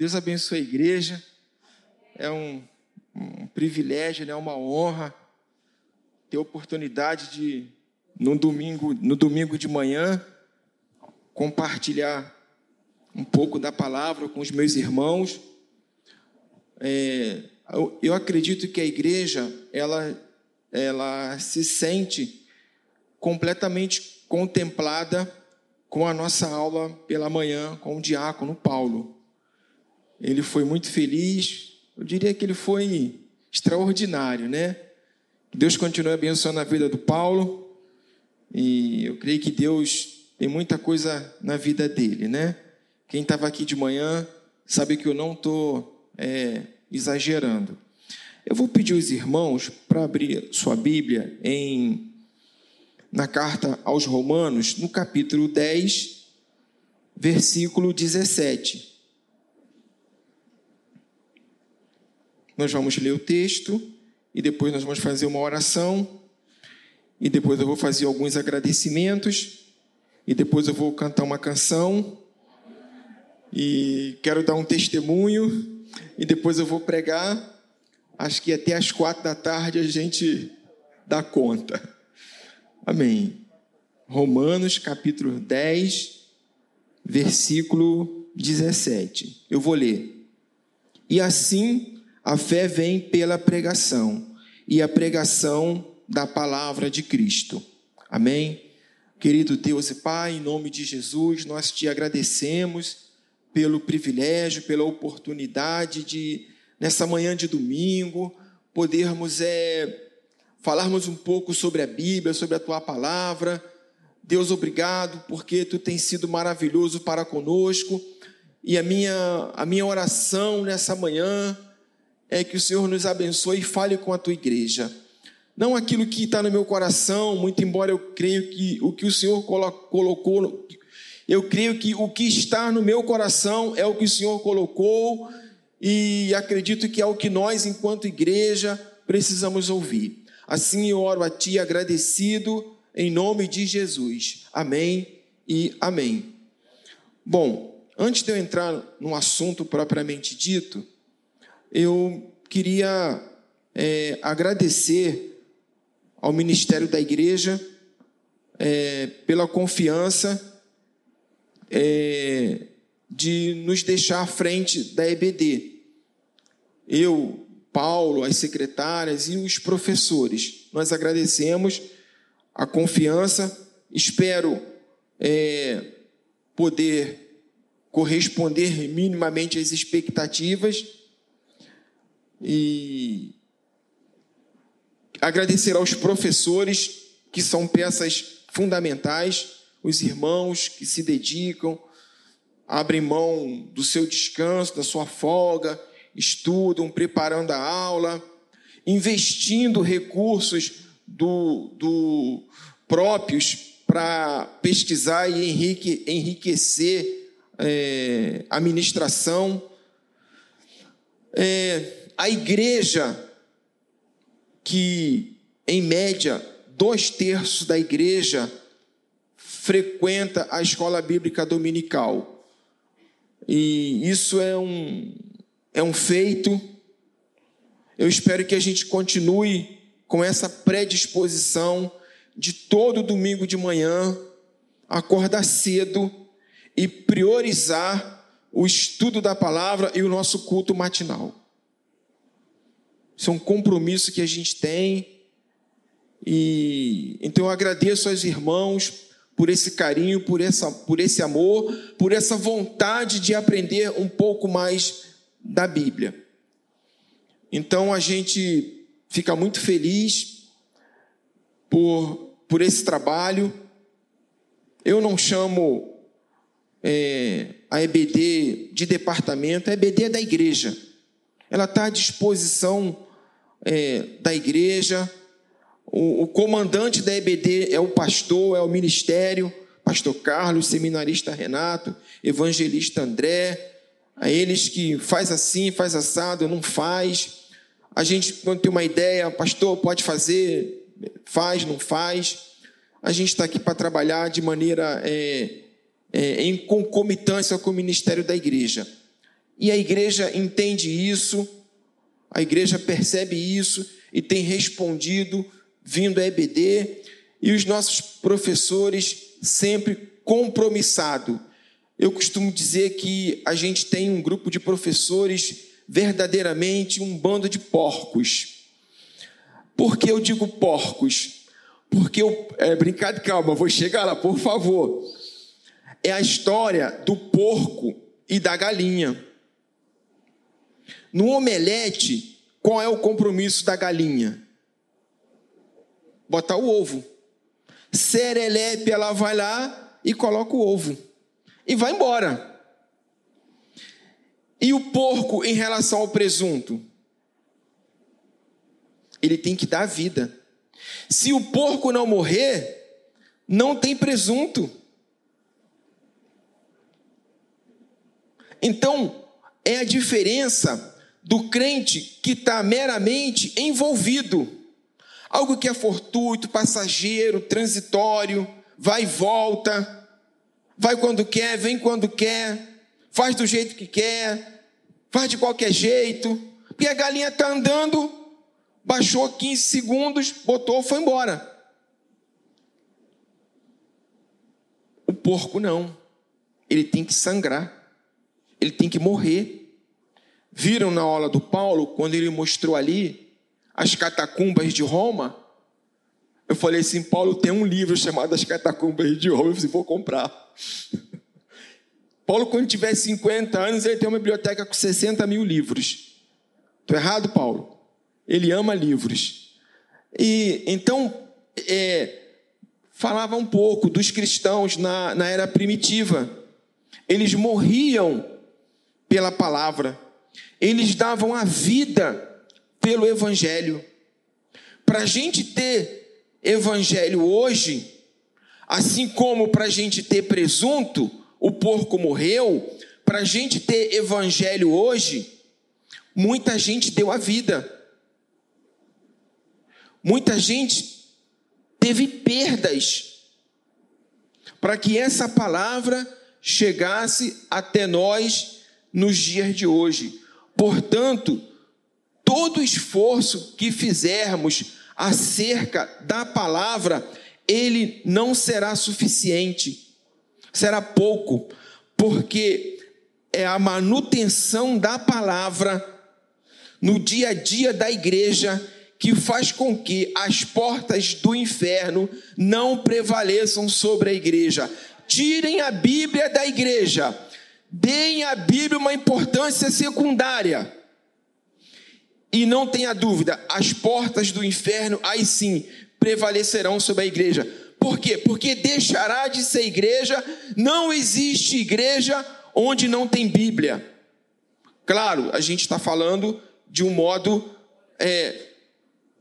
Deus abençoe a igreja. É um, um privilégio, é né? uma honra ter a oportunidade de, no domingo, no domingo de manhã, compartilhar um pouco da palavra com os meus irmãos. É, eu, acredito que a igreja, ela, ela se sente completamente contemplada com a nossa aula pela manhã com o diácono Paulo. Ele foi muito feliz, eu diria que ele foi extraordinário, né? Deus continue abençoando a vida do Paulo e eu creio que Deus tem muita coisa na vida dele, né? Quem estava aqui de manhã sabe que eu não estou é, exagerando. Eu vou pedir aos irmãos para abrir sua Bíblia em na carta aos Romanos, no capítulo 10, versículo 17. Nós vamos ler o texto e depois nós vamos fazer uma oração e depois eu vou fazer alguns agradecimentos e depois eu vou cantar uma canção e quero dar um testemunho e depois eu vou pregar. Acho que até às quatro da tarde a gente dá conta. Amém. Romanos capítulo 10, versículo 17. Eu vou ler. E assim a fé vem pela pregação, e a pregação da palavra de Cristo. Amém. Querido Deus e Pai, em nome de Jesus, nós te agradecemos pelo privilégio, pela oportunidade de, nessa manhã de domingo, podermos é, falarmos um pouco sobre a Bíblia, sobre a tua palavra. Deus, obrigado, porque tu tens sido maravilhoso para conosco. E a minha, a minha oração nessa manhã é que o Senhor nos abençoe e fale com a tua igreja. Não aquilo que está no meu coração, muito embora eu creio que o que o Senhor colocou, eu creio que o que está no meu coração é o que o Senhor colocou, e acredito que é o que nós, enquanto igreja, precisamos ouvir. Assim eu oro a Ti agradecido em nome de Jesus. Amém e amém. Bom, antes de eu entrar no assunto propriamente dito, eu queria é, agradecer ao ministério da igreja é, pela confiança é, de nos deixar à frente da EBD. Eu Paulo, as secretárias e os professores. Nós agradecemos a confiança, espero é, poder corresponder minimamente às expectativas e agradecer aos professores que são peças fundamentais, os irmãos que se dedicam, abrem mão do seu descanso, da sua folga, estudam, preparando a aula, investindo recursos do, do próprios para pesquisar e enrique, enriquecer é, a ministração. É, a igreja, que em média dois terços da igreja frequenta a escola bíblica dominical. E isso é um, é um feito. Eu espero que a gente continue com essa predisposição de todo domingo de manhã acordar cedo e priorizar o estudo da palavra e o nosso culto matinal. Isso é um compromisso que a gente tem. E então eu agradeço aos irmãos por esse carinho, por, essa, por esse amor, por essa vontade de aprender um pouco mais da Bíblia. Então a gente fica muito feliz por, por esse trabalho. Eu não chamo é, a EBD de departamento, a EBD é da igreja. Ela está à disposição é, da igreja. O, o comandante da EBD é o pastor, é o ministério, pastor Carlos, seminarista Renato, evangelista André, a eles que faz assim, faz assado, não faz. A gente, quando tem uma ideia, pastor, pode fazer, faz, não faz. A gente está aqui para trabalhar de maneira é, é, em concomitância com o ministério da igreja. E a igreja entende isso, a igreja percebe isso e tem respondido, vindo a EBD, e os nossos professores sempre compromissado. Eu costumo dizer que a gente tem um grupo de professores verdadeiramente um bando de porcos. Por que eu digo porcos? Porque eu. É, brincar, calma, vou chegar lá, por favor. É a história do porco e da galinha. No omelete, qual é o compromisso da galinha? Botar o ovo. Serelepe, ela vai lá e coloca o ovo. E vai embora. E o porco em relação ao presunto? Ele tem que dar vida. Se o porco não morrer, não tem presunto. Então, é a diferença do crente que está meramente envolvido. Algo que é fortuito, passageiro, transitório, vai e volta, vai quando quer, vem quando quer, faz do jeito que quer, faz de qualquer jeito, porque a galinha está andando, baixou 15 segundos, botou, foi embora. O porco não, ele tem que sangrar, ele tem que morrer. Viram na aula do Paulo, quando ele mostrou ali as catacumbas de Roma? Eu falei assim: Paulo tem um livro chamado As Catacumbas de Roma. Eu falei, assim, vou comprar. Paulo, quando tiver 50 anos, ele tem uma biblioteca com 60 mil livros. Estou errado, Paulo? Ele ama livros. E então, é, falava um pouco dos cristãos na, na era primitiva. Eles morriam pela palavra eles davam a vida pelo Evangelho. Para a gente ter Evangelho hoje, assim como para a gente ter presunto, o porco morreu, para a gente ter Evangelho hoje, muita gente deu a vida. Muita gente teve perdas para que essa palavra chegasse até nós nos dias de hoje. Portanto, todo esforço que fizermos acerca da palavra, ele não será suficiente, será pouco, porque é a manutenção da palavra no dia a dia da igreja que faz com que as portas do inferno não prevaleçam sobre a igreja. Tirem a Bíblia da igreja Deem à Bíblia uma importância secundária. E não tenha dúvida, as portas do inferno, aí sim, prevalecerão sobre a igreja. Por quê? Porque deixará de ser igreja, não existe igreja onde não tem Bíblia. Claro, a gente está falando de um modo é,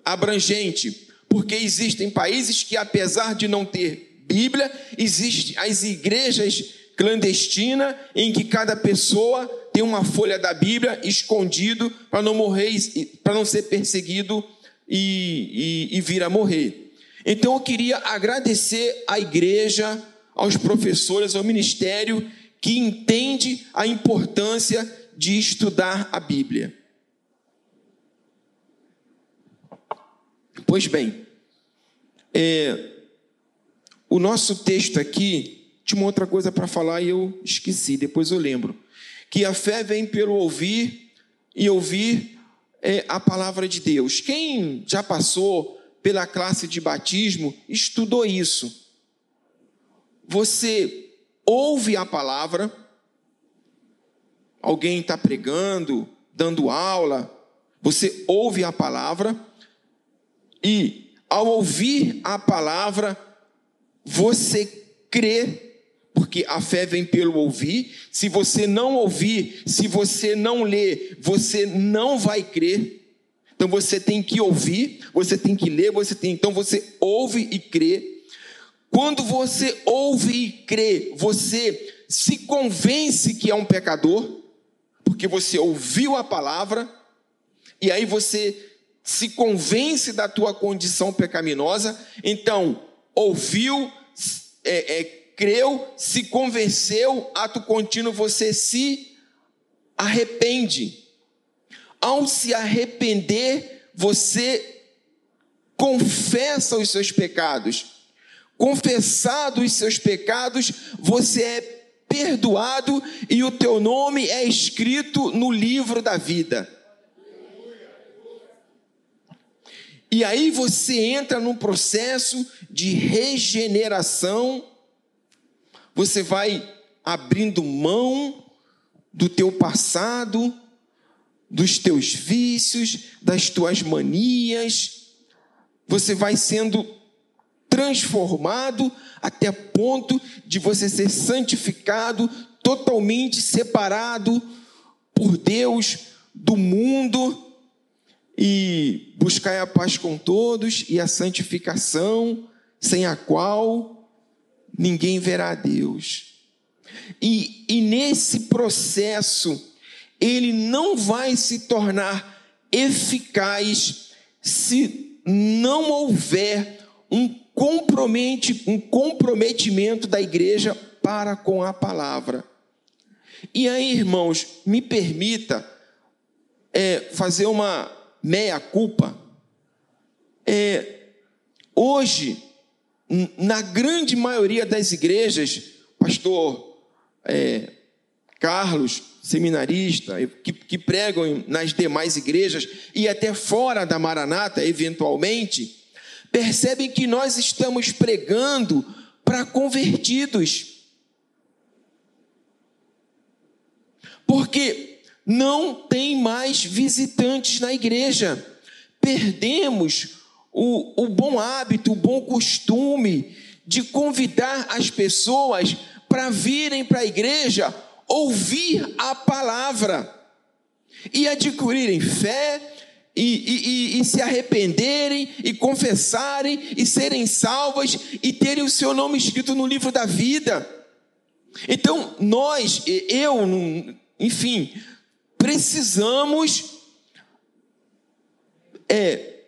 abrangente, porque existem países que, apesar de não ter Bíblia, existem as igrejas clandestina em que cada pessoa tem uma folha da Bíblia escondido para não morrer, para não ser perseguido e, e, e vir a morrer. Então eu queria agradecer à igreja, aos professores, ao ministério que entende a importância de estudar a Bíblia. Pois bem, é, o nosso texto aqui tinha uma outra coisa para falar e eu esqueci, depois eu lembro. Que a fé vem pelo ouvir e ouvir é, a palavra de Deus. Quem já passou pela classe de batismo estudou isso. Você ouve a palavra, alguém está pregando, dando aula, você ouve a palavra e, ao ouvir a palavra, você crê porque a fé vem pelo ouvir. Se você não ouvir, se você não ler, você não vai crer. Então você tem que ouvir, você tem que ler, você tem. Então você ouve e crê. Quando você ouve e crê, você se convence que é um pecador, porque você ouviu a palavra, e aí você se convence da tua condição pecaminosa. Então, ouviu, é, é, creu, se convenceu, ato contínuo, você se arrepende. Ao se arrepender, você confessa os seus pecados. Confessado os seus pecados, você é perdoado e o teu nome é escrito no livro da vida. E aí você entra num processo de regeneração, você vai abrindo mão do teu passado, dos teus vícios, das tuas manias, você vai sendo transformado até ponto de você ser santificado, totalmente separado por Deus do mundo e buscai a paz com todos e a santificação, sem a qual ninguém verá a Deus. E, e nesse processo, ele não vai se tornar eficaz se não houver um, compromete, um comprometimento da igreja para com a palavra. E aí, irmãos, me permita é, fazer uma meia culpa, é, hoje, na grande maioria das igrejas, pastor é, Carlos, seminarista, que, que pregam nas demais igrejas e até fora da Maranata, eventualmente, percebem que nós estamos pregando para convertidos. Porque não tem mais visitantes na igreja. Perdemos o, o bom hábito, o bom costume de convidar as pessoas para virem para a igreja ouvir a palavra e adquirirem fé e, e, e, se arrependerem e confessarem e serem salvas e terem o seu nome escrito no livro da vida. Então, nós, eu, enfim, precisamos é,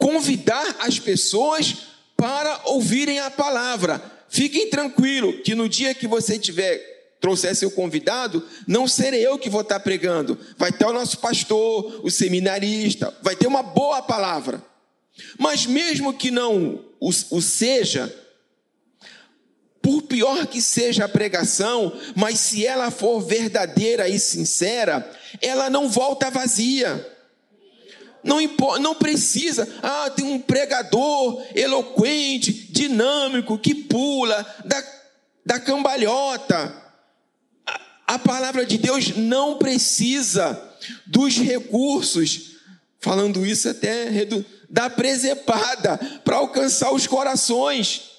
convidar as pessoas para ouvirem a palavra. Fiquem tranquilos que no dia que você tiver trouxer seu convidado, não serei eu que vou estar pregando. Vai ter o nosso pastor, o seminarista, vai ter uma boa palavra. Mas mesmo que não o, o seja, por pior que seja a pregação, mas se ela for verdadeira e sincera, ela não volta vazia. Não, não precisa, ah, tem um pregador eloquente, dinâmico, que pula, da, da cambalhota. A, a palavra de Deus não precisa dos recursos, falando isso até da presepada, para alcançar os corações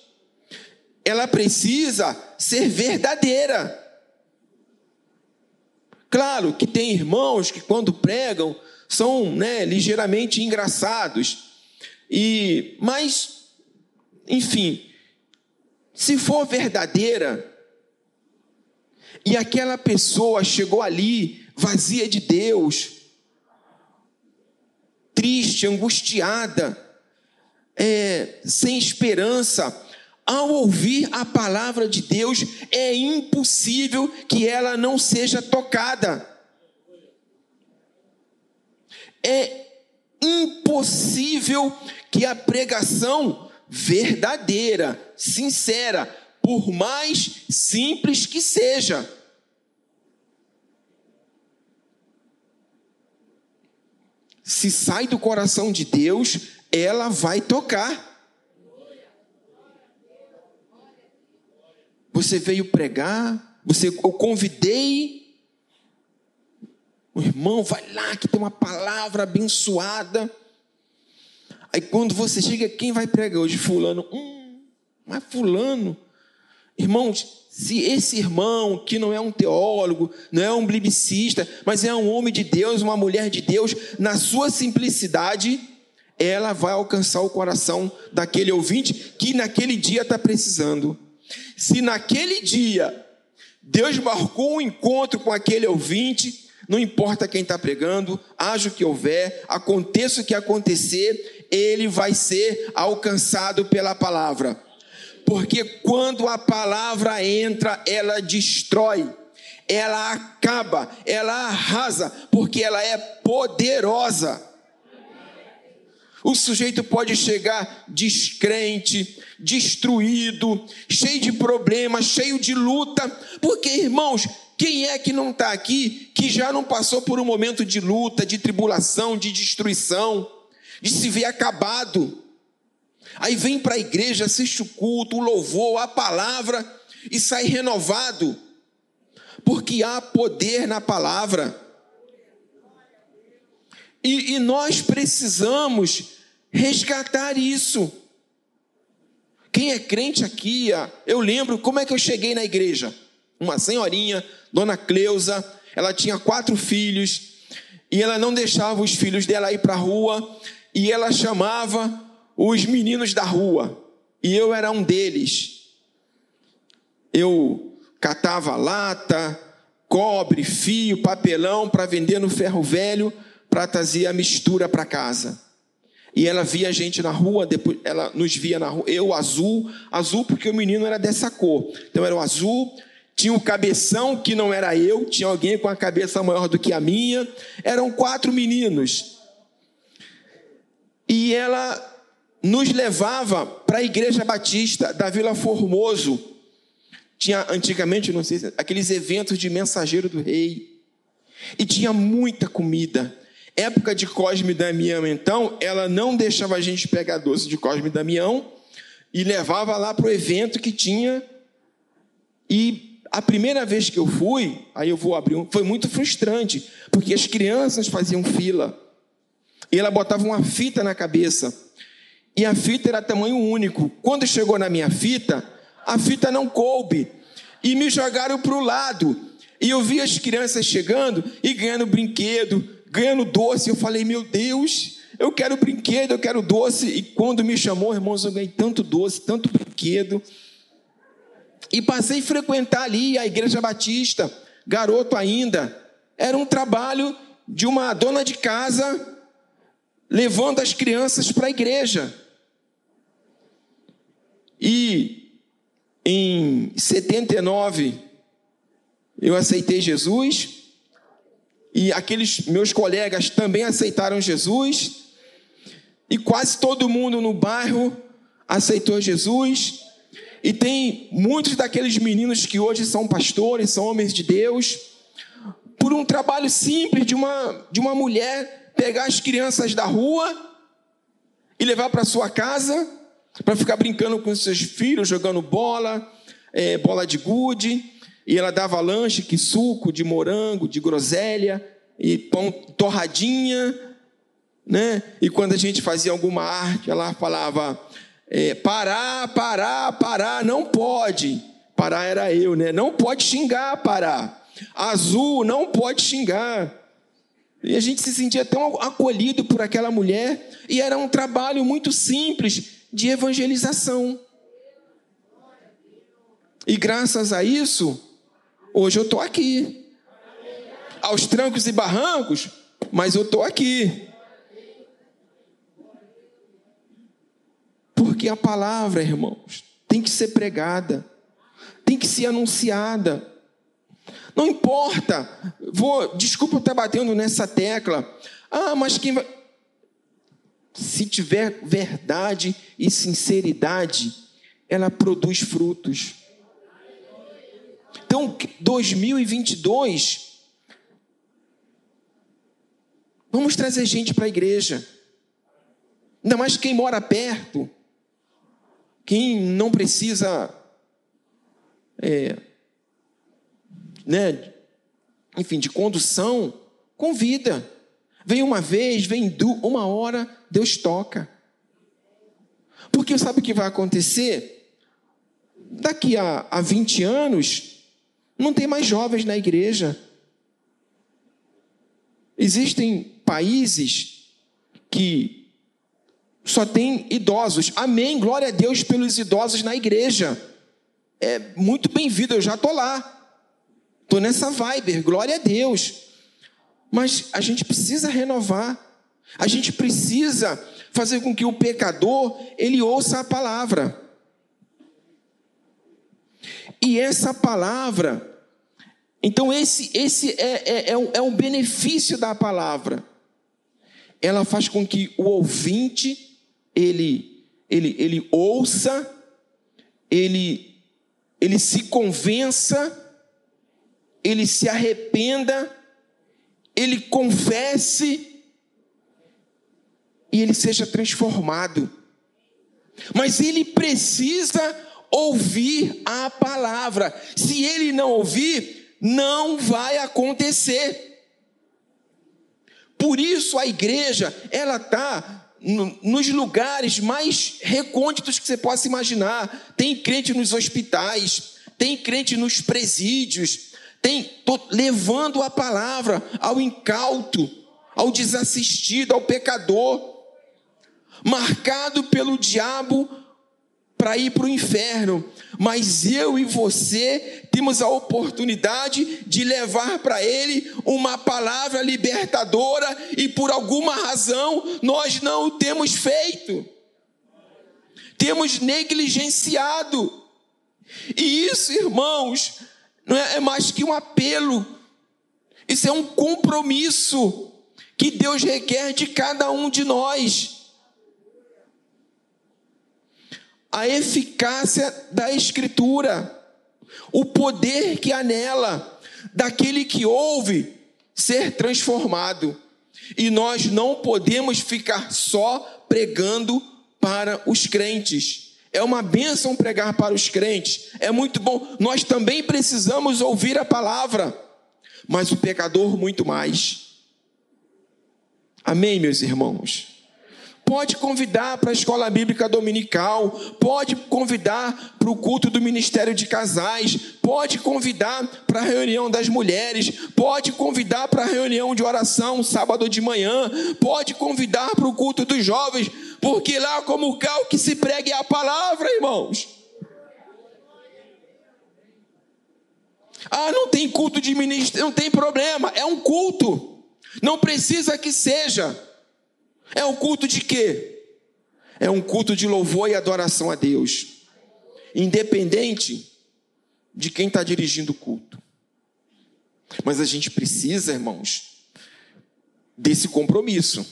ela precisa ser verdadeira. Claro que tem irmãos que quando pregam são né, ligeiramente engraçados. E mas enfim, se for verdadeira e aquela pessoa chegou ali vazia de Deus, triste, angustiada, é, sem esperança, ao ouvir a palavra de Deus, é impossível que ela não seja tocada. É impossível que a pregação verdadeira, sincera, por mais simples que seja, se sai do coração de Deus, ela vai tocar. Você veio pregar, você eu convidei. O irmão vai lá que tem uma palavra abençoada. Aí quando você chega, quem vai pregar hoje? Fulano. Hum, mas fulano. Irmãos, se esse irmão, que não é um teólogo, não é um biblicista, mas é um homem de Deus, uma mulher de Deus, na sua simplicidade, ela vai alcançar o coração daquele ouvinte que naquele dia está precisando. Se naquele dia Deus marcou um encontro com aquele ouvinte, não importa quem está pregando, haja o que houver, aconteça o que acontecer, ele vai ser alcançado pela palavra. Porque quando a palavra entra, ela destrói, ela acaba, ela arrasa, porque ela é poderosa. O sujeito pode chegar descrente, destruído, cheio de problemas, cheio de luta, porque, irmãos, quem é que não está aqui que já não passou por um momento de luta, de tribulação, de destruição, de se ver acabado? Aí vem para a igreja, assiste o culto, o louvor, a palavra e sai renovado, porque há poder na palavra. E, e nós precisamos resgatar isso. Quem é crente aqui, eu lembro como é que eu cheguei na igreja. Uma senhorinha, dona Cleusa, ela tinha quatro filhos e ela não deixava os filhos dela ir para a rua e ela chamava os meninos da rua e eu era um deles. Eu catava lata, cobre, fio, papelão para vender no ferro velho para trazer a mistura para casa. E ela via a gente na rua, depois ela nos via na rua, eu azul, azul porque o menino era dessa cor. Então era o azul, tinha o cabeção que não era eu, tinha alguém com a cabeça maior do que a minha. Eram quatro meninos. E ela nos levava para a igreja batista da Vila Formoso. Tinha antigamente, não sei, aqueles eventos de mensageiro do rei. E tinha muita comida. Época de Cosme e Damião, então, ela não deixava a gente pegar doce de Cosme e Damião e levava lá para o evento que tinha. E a primeira vez que eu fui, aí eu vou abrir um, foi muito frustrante, porque as crianças faziam fila. E ela botava uma fita na cabeça. E a fita era tamanho único. Quando chegou na minha fita, a fita não coube. E me jogaram para o lado. E eu vi as crianças chegando e ganhando brinquedo, ganhando doce. Eu falei, meu Deus, eu quero brinquedo, eu quero doce. E quando me chamou, irmãos, eu ganhei tanto doce, tanto brinquedo. E passei a frequentar ali a igreja batista, garoto ainda. Era um trabalho de uma dona de casa levando as crianças para a igreja. E em 79 eu aceitei Jesus e aqueles meus colegas também aceitaram Jesus, e quase todo mundo no bairro aceitou Jesus, e tem muitos daqueles meninos que hoje são pastores, são homens de Deus, por um trabalho simples de uma, de uma mulher pegar as crianças da rua e levar para sua casa para ficar brincando com seus filhos, jogando bola, é, bola de gude, e ela dava lanche, que suco de morango, de groselha e pão torradinha, né? E quando a gente fazia alguma arte, ela falava: é, parar, parar, parar, não pode. Parar era eu, né? Não pode xingar, parar. Azul, não pode xingar. E a gente se sentia tão acolhido por aquela mulher, e era um trabalho muito simples de evangelização. E graças a isso, Hoje eu estou aqui. Aos trancos e barrancos, mas eu estou aqui. Porque a palavra, irmãos, tem que ser pregada, tem que ser anunciada. Não importa, vou, desculpa estar batendo nessa tecla. Ah, mas quem vai. Se tiver verdade e sinceridade, ela produz frutos. Então, 2022, vamos trazer gente para a igreja. Ainda mais quem mora perto, quem não precisa, é, né, enfim, de condução, convida. Vem uma vez, vem uma hora, Deus toca. Porque sabe o que vai acontecer? Daqui a, a 20 anos, não tem mais jovens na igreja. Existem países que só tem idosos. Amém. Glória a Deus pelos idosos na igreja. É muito bem-vindo, eu já estou lá. Estou nessa vibe, glória a Deus. Mas a gente precisa renovar. A gente precisa fazer com que o pecador ele ouça a palavra. E essa palavra Então, esse, esse é, é, é, um, é um benefício da palavra. Ela faz com que o ouvinte, ele, ele, ele ouça, ele, ele se convença, ele se arrependa, ele confesse e ele seja transformado. Mas ele precisa ouvir a palavra. Se ele não ouvir, não vai acontecer. Por isso a igreja, ela está nos lugares mais recônditos que você possa imaginar. Tem crente nos hospitais, tem crente nos presídios, tem levando a palavra ao incauto, ao desassistido, ao pecador, marcado pelo diabo para ir para o inferno, mas eu e você temos a oportunidade de levar para ele uma palavra libertadora e por alguma razão nós não o temos feito. Temos negligenciado. E isso, irmãos, não é, é mais que um apelo. Isso é um compromisso que Deus requer de cada um de nós. A eficácia da Escritura, o poder que há nela, daquele que ouve ser transformado. E nós não podemos ficar só pregando para os crentes. É uma bênção pregar para os crentes, é muito bom. Nós também precisamos ouvir a palavra, mas o pecador muito mais. Amém, meus irmãos? Pode convidar para a escola bíblica dominical, pode convidar para o culto do ministério de casais, pode convidar para a reunião das mulheres, pode convidar para a reunião de oração sábado de manhã, pode convidar para o culto dos jovens, porque lá como o cal que se pregue a palavra, irmãos. Ah, não tem culto de ministério, não tem problema, é um culto. Não precisa que seja. É um culto de quê? É um culto de louvor e adoração a Deus, independente de quem está dirigindo o culto. Mas a gente precisa, irmãos, desse compromisso.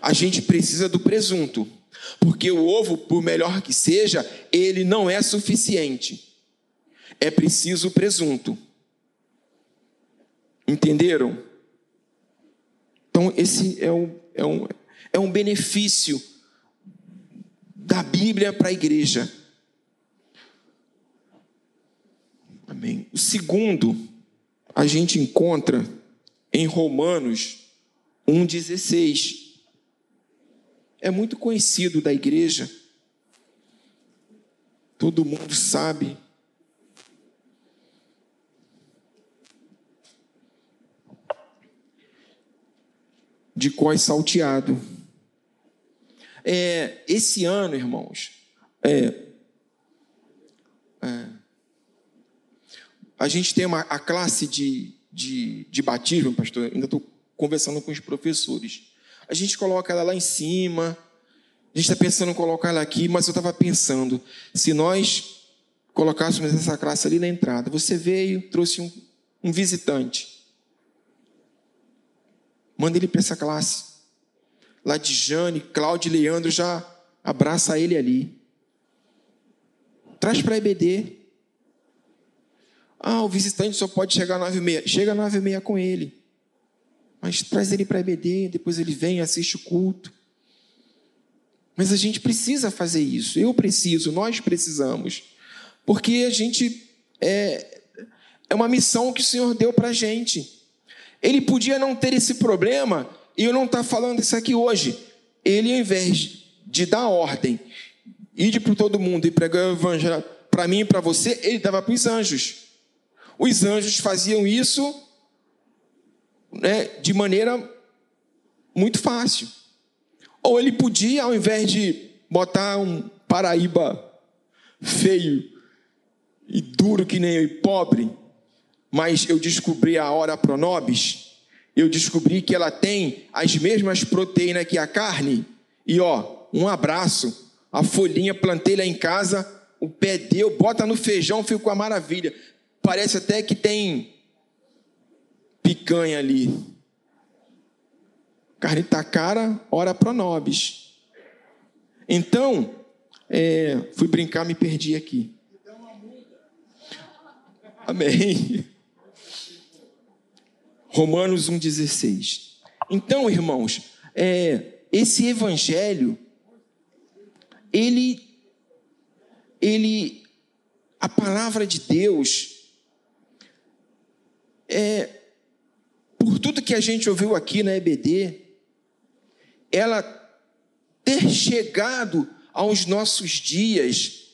A gente precisa do presunto, porque o ovo, por melhor que seja, ele não é suficiente. É preciso o presunto. Entenderam? Então, esse é o é um, é um benefício da Bíblia para a igreja. Amém. O segundo, a gente encontra em Romanos 1,16. É muito conhecido da igreja. Todo mundo sabe de cós salteado. É, esse ano, irmãos, é, é, a gente tem uma, a classe de, de, de batismo, pastor, ainda estou conversando com os professores. A gente coloca ela lá em cima, a gente está pensando em colocar ela aqui, mas eu estava pensando, se nós colocássemos essa classe ali na entrada, você veio, trouxe um, um visitante. Manda ele para essa classe. Lá de Jane, Cláudio e Leandro já abraça ele ali. Traz para a EBD. Ah, o visitante só pode chegar às nove e meia. Chega às nove e meia com ele. Mas traz ele para a EBD, depois ele vem, assiste o culto. Mas a gente precisa fazer isso. Eu preciso, nós precisamos. Porque a gente é, é uma missão que o Senhor deu para a gente. Ele podia não ter esse problema, e eu não estou tá falando isso aqui hoje. Ele, ao invés de dar ordem, ir para todo mundo e pregar o evangelho para mim e para você, ele dava para os anjos. Os anjos faziam isso né, de maneira muito fácil. Ou ele podia, ao invés de botar um Paraíba feio e duro que nem eu e pobre, mas eu descobri a hora pronobis, eu descobri que ela tem as mesmas proteínas que a carne, e ó, um abraço, a folhinha, plantei lá em casa, o pé deu, bota no feijão, fico com a maravilha. Parece até que tem picanha ali. Carne tá cara, ora pronobis. Então, é, fui brincar, me perdi aqui. Amém. Romanos 1,16. Então, irmãos, é, esse evangelho, ele, ele, a palavra de Deus, é, por tudo que a gente ouviu aqui na EBD, ela ter chegado aos nossos dias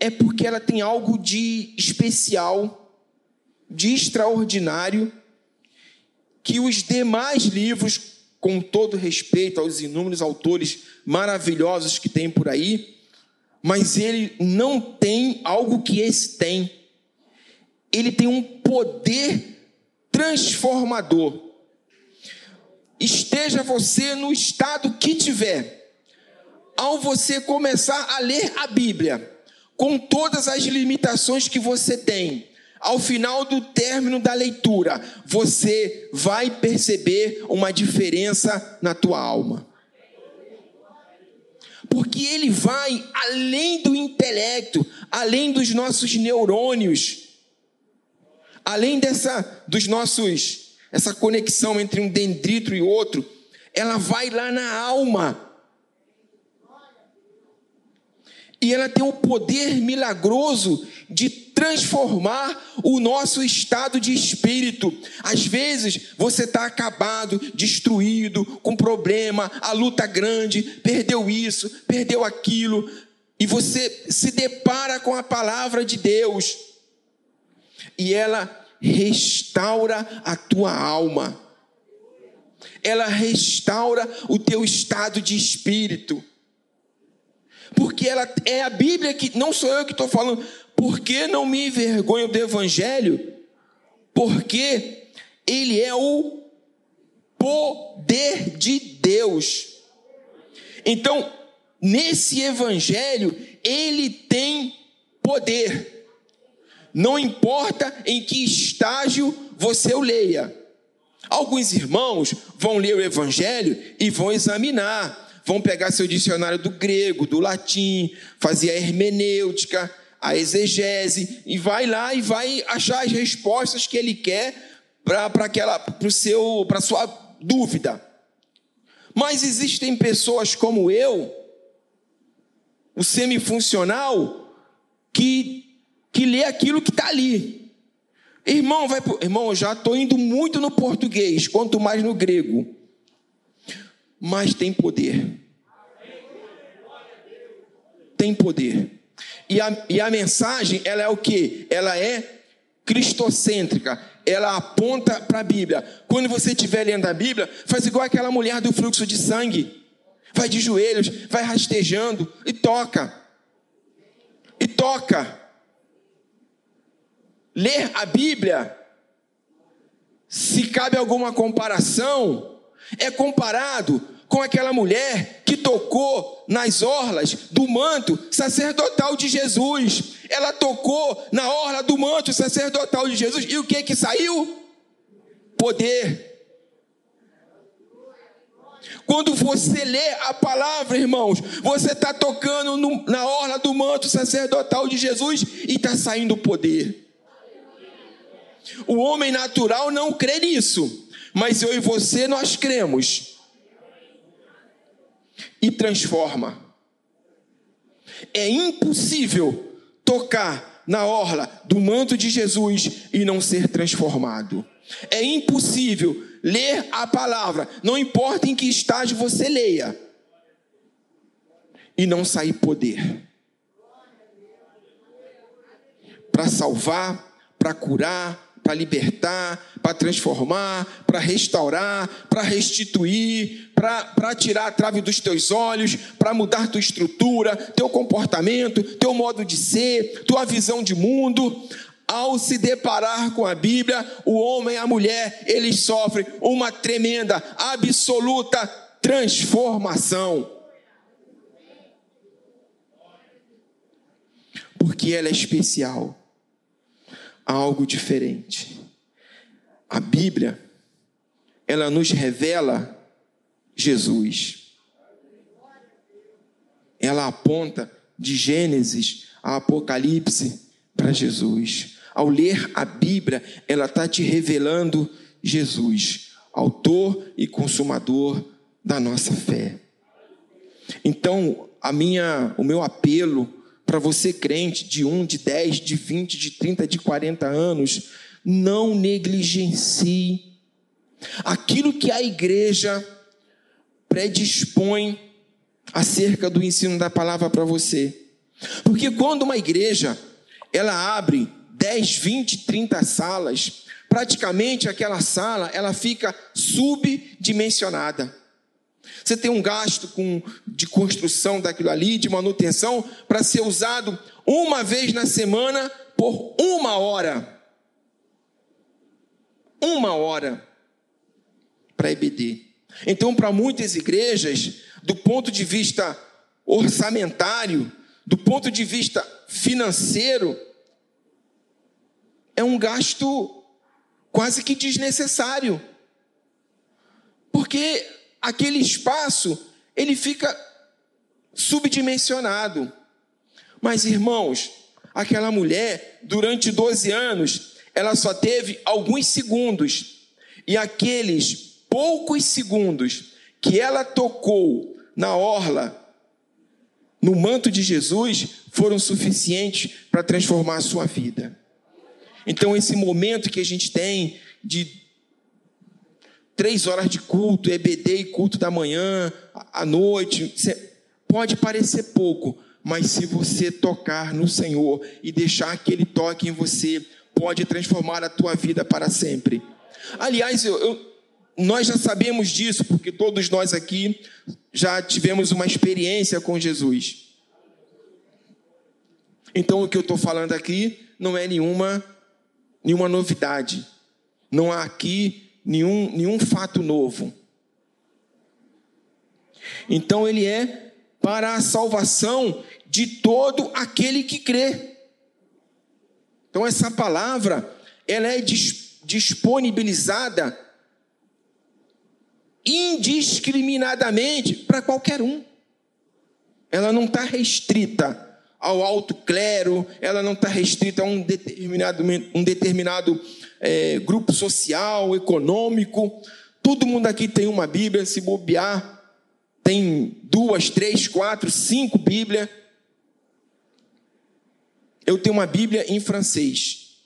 é porque ela tem algo de especial, de extraordinário, que os demais livros, com todo respeito aos inúmeros autores maravilhosos que tem por aí, mas ele não tem algo que esse tem. Ele tem um poder transformador. Esteja você no estado que tiver, ao você começar a ler a Bíblia, com todas as limitações que você tem, ao final do término da leitura, você vai perceber uma diferença na tua alma. Porque ele vai além do intelecto, além dos nossos neurônios, além dessa dos nossos essa conexão entre um dendrito e outro, ela vai lá na alma e ela tem o poder milagroso de transformar o nosso estado de espírito. Às vezes você está acabado, destruído, com problema, a luta grande, perdeu isso, perdeu aquilo, e você se depara com a palavra de Deus, e ela restaura a tua alma, ela restaura o teu estado de espírito porque ela é a Bíblia que não sou eu que estou falando. Por que não me envergonho do Evangelho? Porque ele é o poder de Deus. Então, nesse Evangelho, ele tem poder. Não importa em que estágio você o leia. Alguns irmãos vão ler o Evangelho e vão examinar vão pegar seu dicionário do grego, do latim, fazer a hermenêutica, a exegese, e vai lá e vai achar as respostas que ele quer para para sua dúvida. Mas existem pessoas como eu, o semifuncional, que que lê aquilo que está ali. Irmão, vai irmão, eu já estou indo muito no português, quanto mais no grego mas tem poder. Tem poder. E a, e a mensagem, ela é o que? Ela é cristocêntrica. Ela aponta para a Bíblia. Quando você estiver lendo a Bíblia, faz igual aquela mulher do fluxo de sangue. Vai de joelhos, vai rastejando e toca. E toca. Ler a Bíblia, se cabe alguma comparação, é comparado com aquela mulher que tocou nas orlas do manto sacerdotal de Jesus. Ela tocou na orla do manto sacerdotal de Jesus e o que que saiu? Poder. Quando você lê a palavra, irmãos, você está tocando no, na orla do manto sacerdotal de Jesus e está saindo poder. O homem natural não crê nisso, mas eu e você nós cremos e transforma. É impossível tocar na orla do manto de Jesus e não ser transformado. É impossível ler a palavra, não importa em que estágio você leia, e não sair poder. Para salvar, para curar, para libertar, para transformar, para restaurar, para restituir, para tirar a trave dos teus olhos, para mudar tua estrutura, teu comportamento, teu modo de ser, tua visão de mundo. Ao se deparar com a Bíblia, o homem e a mulher, eles sofrem uma tremenda, absoluta transformação. Porque ela é especial algo diferente. a Bíblia, ela nos revela Jesus. Ela aponta de Gênesis a Apocalipse para Jesus. Ao ler a Bíblia, ela está te revelando Jesus, autor e consumador da nossa fé. Então, a minha, o meu apelo para você crente de 1, de 10, de 20, de 30, de 40 anos, não negligencie aquilo que a igreja predispõe acerca do ensino da palavra para você. Porque quando uma igreja ela abre 10, 20, 30 salas, praticamente aquela sala ela fica subdimensionada. Você tem um gasto com, de construção daquilo ali, de manutenção, para ser usado uma vez na semana por uma hora. Uma hora para EBD. Então, para muitas igrejas, do ponto de vista orçamentário, do ponto de vista financeiro, é um gasto quase que desnecessário. Porque aquele espaço, ele fica subdimensionado. Mas, irmãos, aquela mulher, durante 12 anos, ela só teve alguns segundos. E aqueles poucos segundos que ela tocou na orla, no manto de Jesus, foram suficientes para transformar a sua vida. Então, esse momento que a gente tem de três horas de culto, EBD e culto da manhã, à noite, pode parecer pouco, mas se você tocar no Senhor e deixar que Ele toque em você, pode transformar a tua vida para sempre. Aliás, eu, eu, nós já sabemos disso, porque todos nós aqui já tivemos uma experiência com Jesus. Então, o que eu estou falando aqui não é nenhuma, nenhuma novidade. Não há aqui nenhum, nenhum fato novo. Então ele é para a salvação de todo aquele que crê. Então essa palavra, ela é disponibilizada indiscriminadamente para qualquer um. Ela não está restrita ao alto clero, ela não está restrita a um determinado, um determinado é, grupo social, econômico. Todo mundo aqui tem uma Bíblia, se bobear, tem duas, três, quatro, cinco Bíblias. Eu tenho uma Bíblia em francês.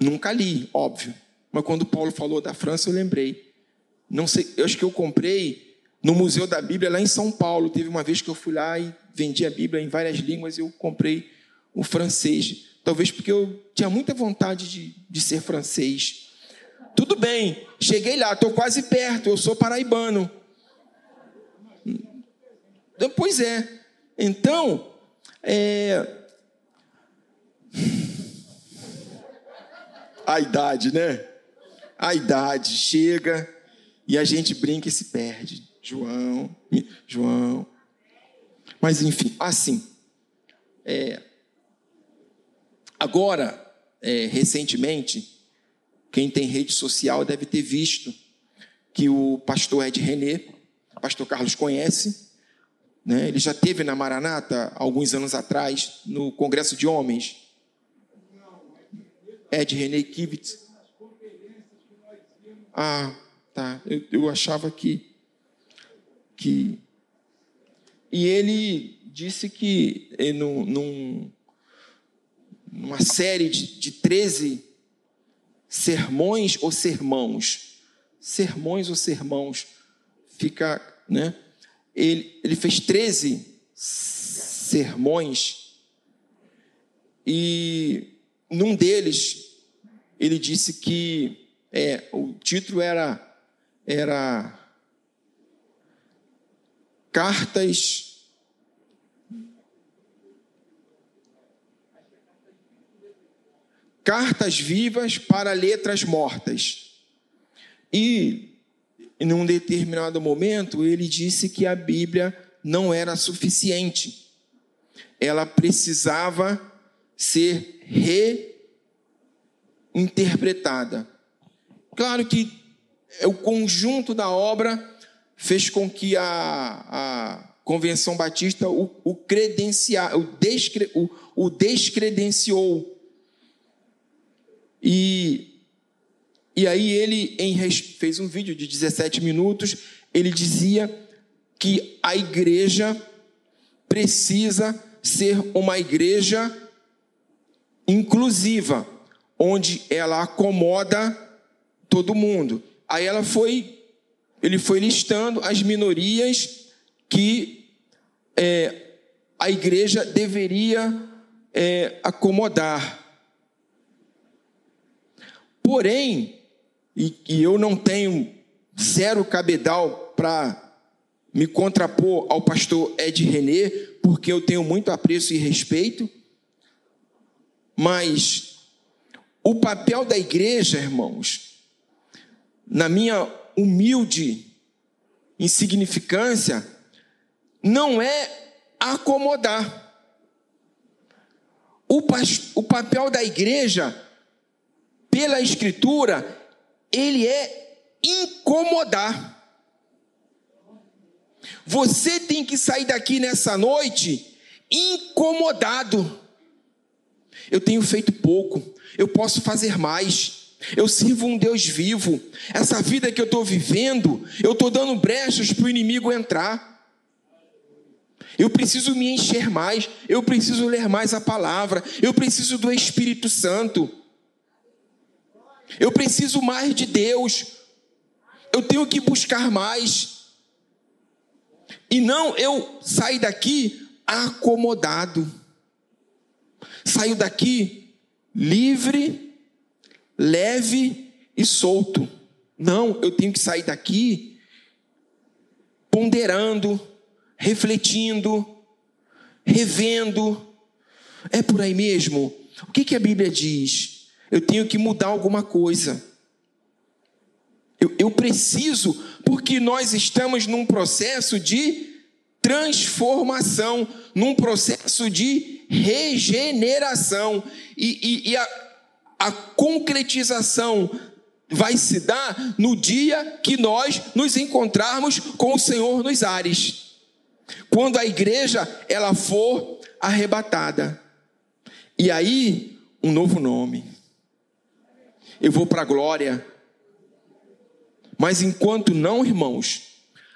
Nunca li, óbvio. Mas quando Paulo falou da França, eu lembrei. Não sei, eu acho que eu comprei no Museu da Bíblia lá em São Paulo. Teve uma vez que eu fui lá e vendi a Bíblia em várias línguas, eu comprei o francês. Talvez porque eu tinha muita vontade de, de ser francês. Tudo bem, cheguei lá, estou quase perto, eu sou paraibano. Pois é. Então, é... a idade, né? A idade chega e a gente brinca e se perde. João, João. Mas enfim, assim. É, Agora, é, recentemente, quem tem rede social deve ter visto que o pastor Ed René, pastor Carlos conhece, né? ele já teve na Maranata alguns anos atrás, no Congresso de Homens. Ed René Kivitz. Ah, tá. Eu, eu achava que, que. E ele disse que ele não, não uma série de, de 13 sermões ou sermãos. Sermões ou sermãos. Fica, né? Ele, ele fez 13 sermões e num deles ele disse que é, o título era era cartas cartas vivas para letras mortas. E, em um determinado momento, ele disse que a Bíblia não era suficiente. Ela precisava ser reinterpretada. claro que o conjunto da obra fez com que a, a Convenção Batista o, o, credenciar, o, descre, o, o descredenciou. E, e aí ele em, fez um vídeo de 17 minutos, ele dizia que a igreja precisa ser uma igreja inclusiva, onde ela acomoda todo mundo. Aí ela foi, ele foi listando as minorias que é, a igreja deveria é, acomodar. Porém, e, e eu não tenho zero cabedal para me contrapor ao pastor Ed René, porque eu tenho muito apreço e respeito, mas o papel da igreja, irmãos, na minha humilde insignificância, não é acomodar. O, o papel da igreja, pela Escritura, ele é incomodar. Você tem que sair daqui nessa noite incomodado. Eu tenho feito pouco, eu posso fazer mais. Eu sirvo um Deus vivo. Essa vida que eu estou vivendo, eu estou dando brechas para o inimigo entrar. Eu preciso me encher mais, eu preciso ler mais a palavra, eu preciso do Espírito Santo. Eu preciso mais de Deus. Eu tenho que buscar mais. E não eu sair daqui acomodado. Saio daqui livre, leve e solto. Não, eu tenho que sair daqui ponderando, refletindo, revendo. É por aí mesmo? O que, que a Bíblia diz? Eu tenho que mudar alguma coisa. Eu, eu preciso, porque nós estamos num processo de transformação, num processo de regeneração. E, e, e a, a concretização vai se dar no dia que nós nos encontrarmos com o Senhor nos ares. Quando a igreja ela for arrebatada. E aí, um novo nome. Eu vou para a glória. Mas enquanto não, irmãos,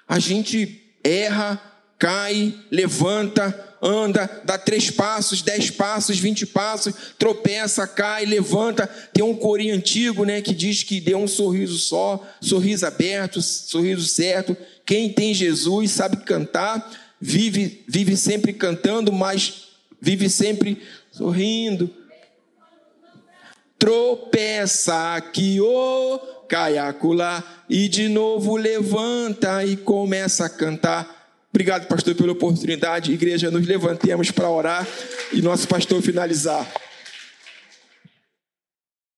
a gente erra, cai, levanta, anda, dá três passos, dez passos, vinte passos, tropeça, cai, levanta. Tem um corinho antigo, né, que diz que deu um sorriso só, sorriso aberto, sorriso certo. Quem tem Jesus sabe cantar, vive, vive sempre cantando, mas vive sempre sorrindo. Tropeça aqui, ô, oh, cai acolá, e de novo levanta e começa a cantar. Obrigado, pastor, pela oportunidade. Igreja, nos levantemos para orar e nosso pastor finalizar.